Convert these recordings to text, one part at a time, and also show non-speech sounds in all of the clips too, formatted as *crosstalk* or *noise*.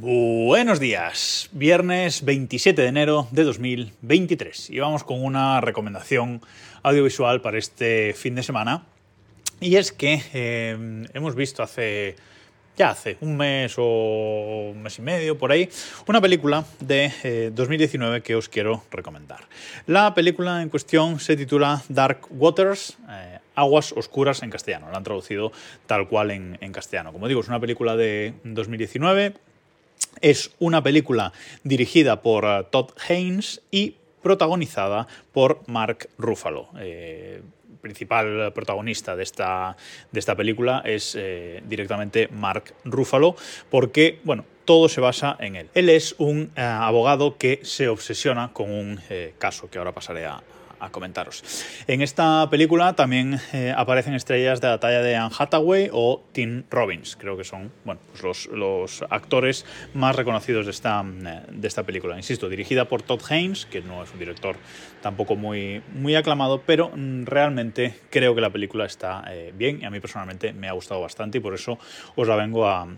Buenos días, viernes 27 de enero de 2023 y vamos con una recomendación audiovisual para este fin de semana y es que eh, hemos visto hace ya hace un mes o un mes y medio por ahí, una película de 2019 eh, que os quiero recomendar. La película en cuestión se titula Dark Waters, eh, Aguas Oscuras en castellano, la han traducido tal cual en, en castellano. Como digo, es una película de 2019 es una película dirigida por eh, Todd Haynes y protagonizada por Mark Ruffalo. Eh, principal protagonista de esta, de esta película es eh, directamente Mark Ruffalo, porque, bueno, todo se basa en él. Él es un abogado que se obsesiona con un caso que ahora pasaré a, a comentaros. En esta película también eh, aparecen estrellas de la talla de Anne Hathaway o Tim Robbins, creo que son bueno, pues los, actores más reconocidos de esta, eh, de esta película. Insisto, dirigida por Todd Haynes, que no es un director tampoco muy, muy aclamado, pero mm, realmente creo que la película está eh, bien y a mí personalmente me ha gustado bastante y por eso os la vengo a,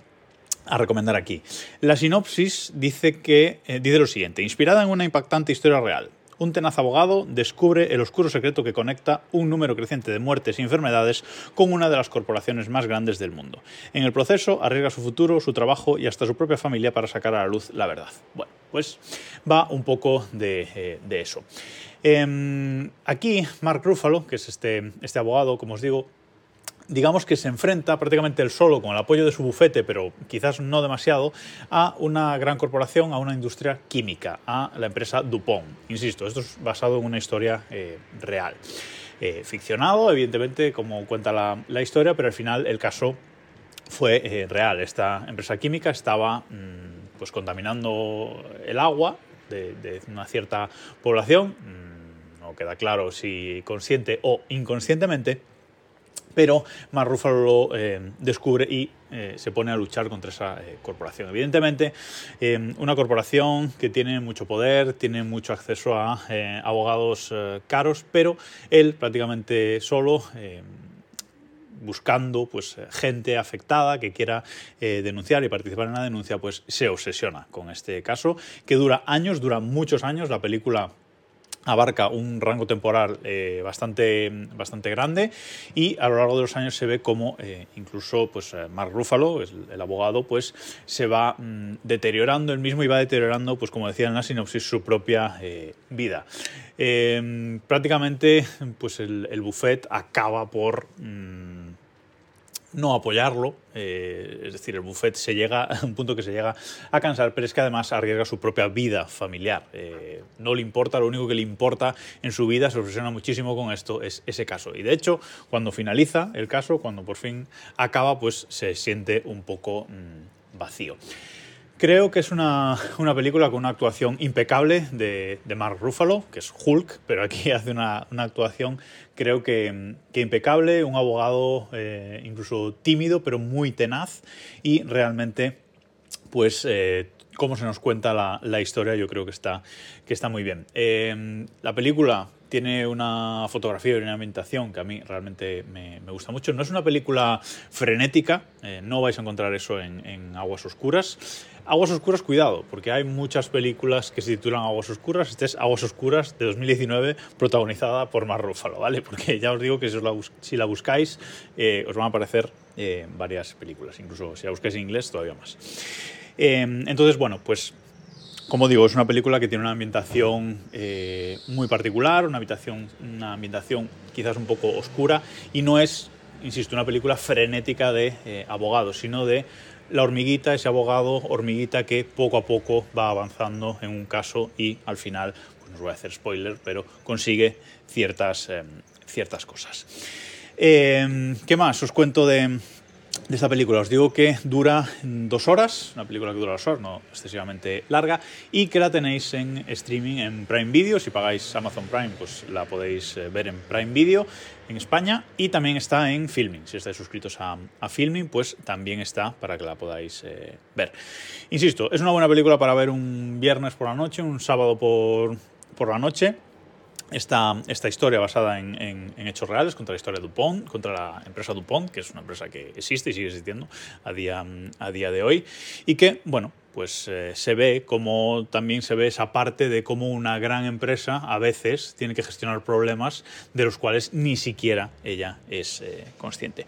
a recomendar aquí. La sinopsis dice que dice lo siguiente: inspirada en una impactante historia real un tenaz abogado descubre el oscuro secreto que conecta un número creciente de muertes y enfermedades con una de las corporaciones más grandes del mundo. En el proceso arriesga su futuro, su trabajo y hasta su propia familia para sacar a la luz la verdad. Bueno, pues va un poco de, eh, eso. Em, aquí Mark Ruffalo, que es este, este abogado, como os digo, digamos que se enfrenta prácticamente él solo, con el apoyo de su bufete, pero quizás no demasiado, a una gran corporación, a una industria química, a la empresa DuPont. Insisto, esto es basado en una historia eh, real. Eh, ficcionado, evidentemente, como cuenta la, historia, pero al final el caso fue eh, real. Esta empresa química estaba mm, pues, contaminando el agua de, una cierta población, mm, no queda claro si consciente o inconscientemente, pero Mark lo eh, descubre y eh, se pone a luchar contra esa eh, corporación. Evidentemente, una corporación que tiene mucho poder, tiene mucho acceso a abogados caros, pero él prácticamente solo buscando pues, gente afectada que quiera denunciar y participar en la denuncia, pues se obsesiona con este caso, que dura años, dura muchos años. La película abarca un rango temporal eh, bastante, bastante grande y a lo largo de los años se ve como eh, incluso pues, eh, Mark Ruffalo, el, abogado, pues se va mm, deteriorando el mismo y va deteriorando, pues como decía en la sinopsis, su propia vida. prácticamente pues el, el, buffet acaba por... Mm, no apoyarlo, eh, es decir, el buffet se llega a *laughs* un punto que se llega a cansar, pero es que además arriesga su propia vida familiar. Eh, no le importa, lo único que le importa en su vida, se obsesiona muchísimo con esto, es ese caso. Y de hecho, cuando finaliza el caso, cuando por fin acaba, pues se siente un poco mm, vacío. Creo que es una, una, película con una actuación impecable de, de, Mark Ruffalo, que es Hulk, pero aquí *laughs* hace una, una actuación creo que, que, impecable, un abogado eh, incluso tímido, pero muy tenaz y realmente, pues, eh, cómo se nos cuenta la, la, historia, yo creo que está, que está muy bien. Eh, la película tiene una fotografía y una ambientación que a mí realmente me, gusta mucho. No es una película frenética, eh, no vais a encontrar eso en, Aguas Oscuras. Aguas Oscuras, cuidado, porque hay muchas películas que se titulan Aguas Oscuras. Este es Aguas Oscuras de 2019, protagonizada por Mar Ruffalo, ¿vale? *laughs* Porque ya os digo que si, la, buscáis, eh, os van a aparecer eh, varias películas, incluso si la buscáis en inglés, todavía más. Entonces, bueno, pues como digo, es una película que tiene una ambientación eh, muy particular, una, habitación, una ambientación quizás un poco oscura y no es, insisto, una película frenética de eh, abogados, sino de la hormiguita, ese abogado hormiguita que poco a poco va avanzando en un caso y al final, pues no os voy a hacer spoiler, pero consigue ciertas, eh, ciertas cosas. Eh, ¿Qué más? Os cuento de, de esta película. Os digo que dura dos horas, una película que dura dos horas, no excesivamente larga, y que la tenéis en streaming en Prime Video. Si pagáis Amazon Prime, pues la podéis eh, ver en Prime Video en España y también está en Filming. Si estáis suscritos a, a Filming, pues también está para que la podáis eh, ver. Insisto, es una buena película para ver un viernes por la noche, un sábado por, por la noche esta, esta historia basada en, hechos reales contra la historia DuPont, contra la empresa DuPont, que es una empresa que existe y sigue existiendo a día, a día de hoy, y que, bueno, pues eh, se ve como también se ve esa parte de cómo una gran empresa a veces tiene que gestionar problemas de los cuales ni siquiera ella es eh, consciente.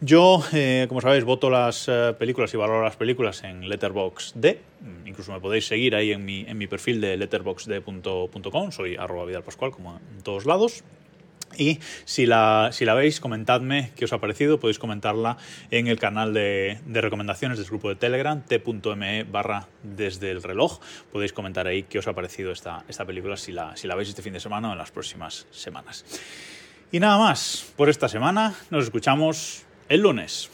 Yo, eh, como sabéis, voto las películas y valoro las películas en Letterboxd. Incluso me podéis seguir ahí en mi, en mi perfil de letterboxd.com. Soy arroba Vidal Pascual, como en todos lados. Y si la, si la veis, comentadme qué os ha parecido. Podéis comentarla en el canal de, recomendaciones del grupo de Telegram, t.me barra desde el reloj. Podéis comentar ahí qué os ha parecido esta, esta película si la, si la veis este fin de semana o en las próximas semanas. Y nada más por esta semana. Nos escuchamos el lunes.